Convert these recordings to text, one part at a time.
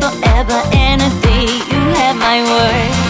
forever and a day. You have my word.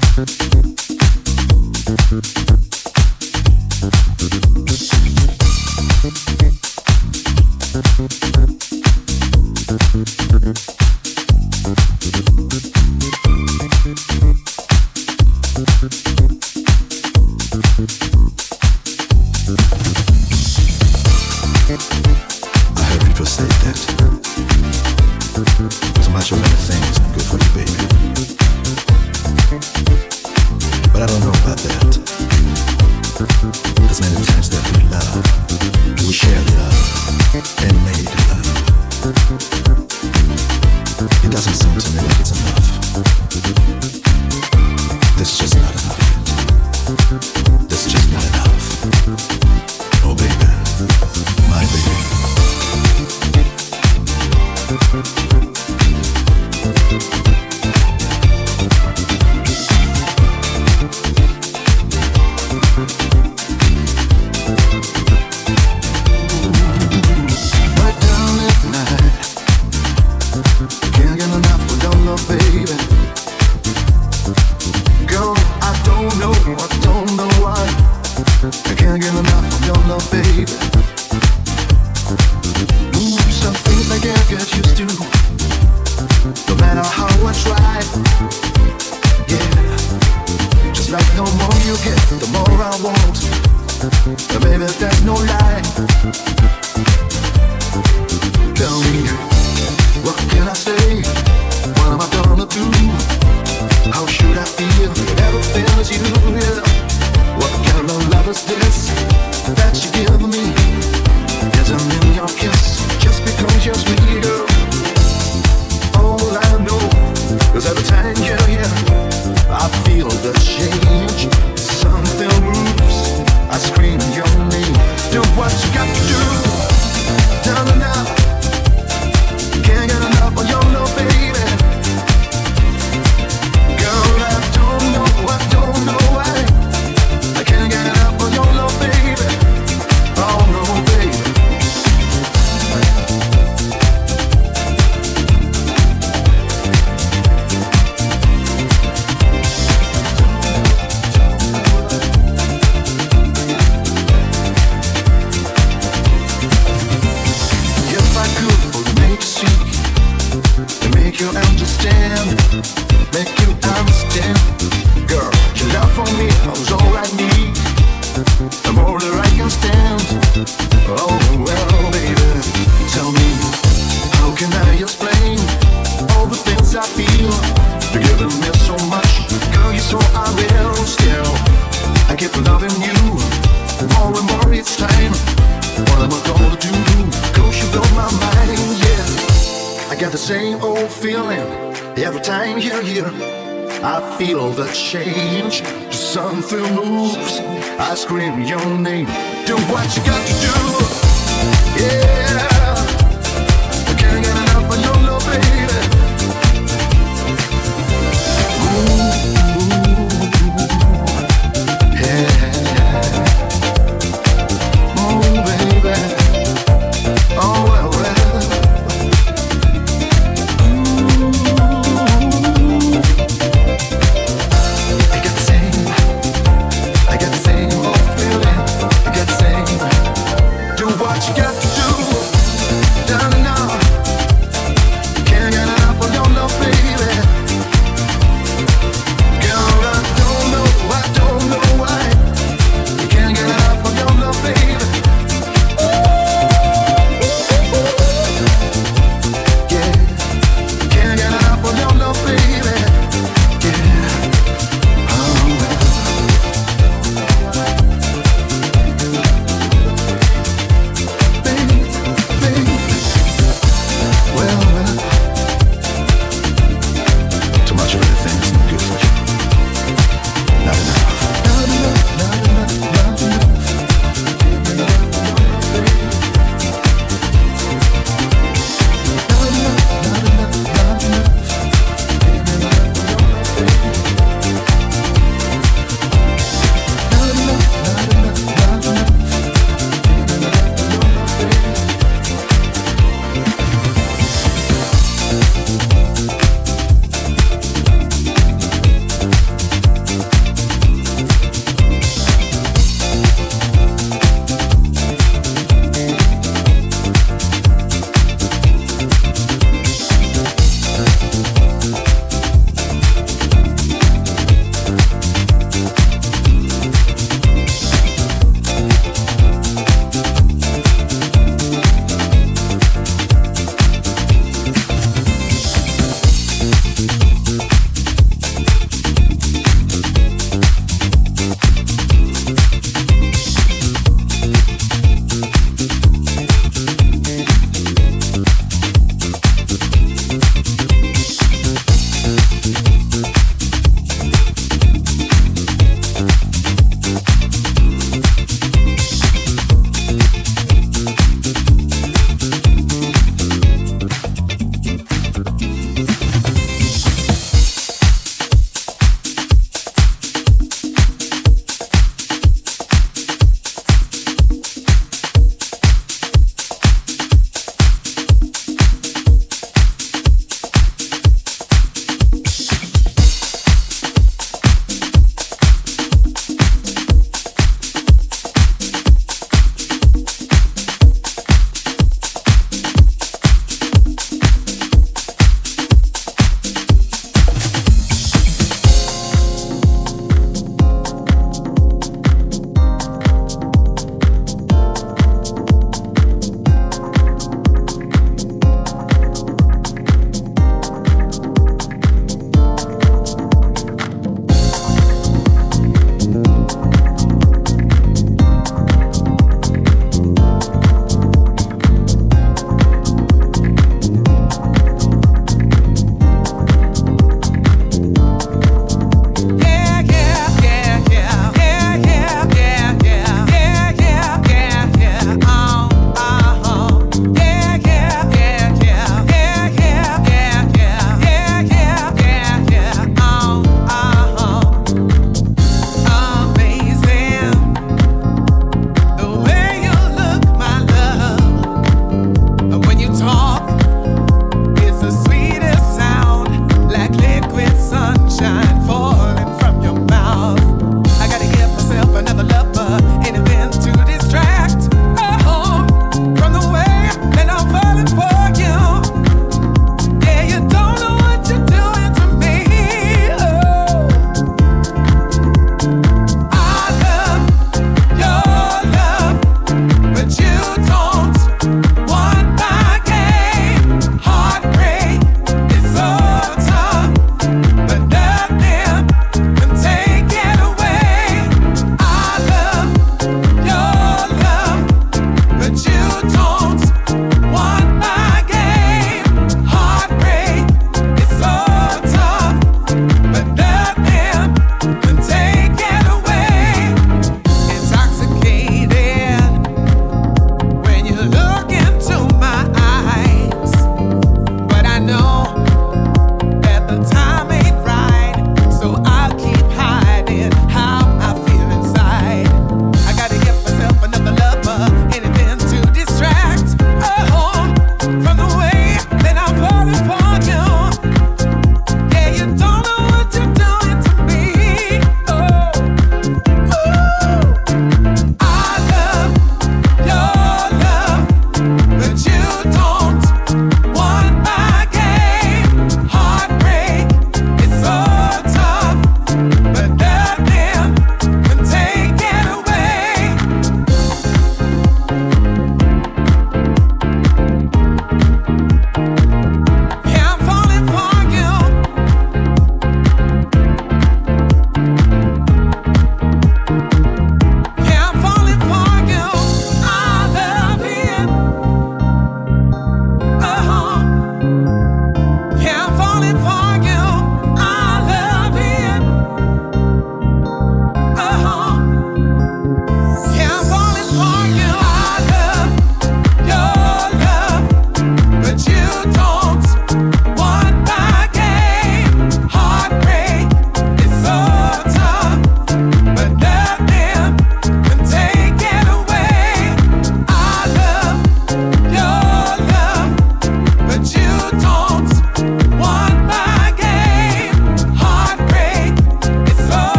Thank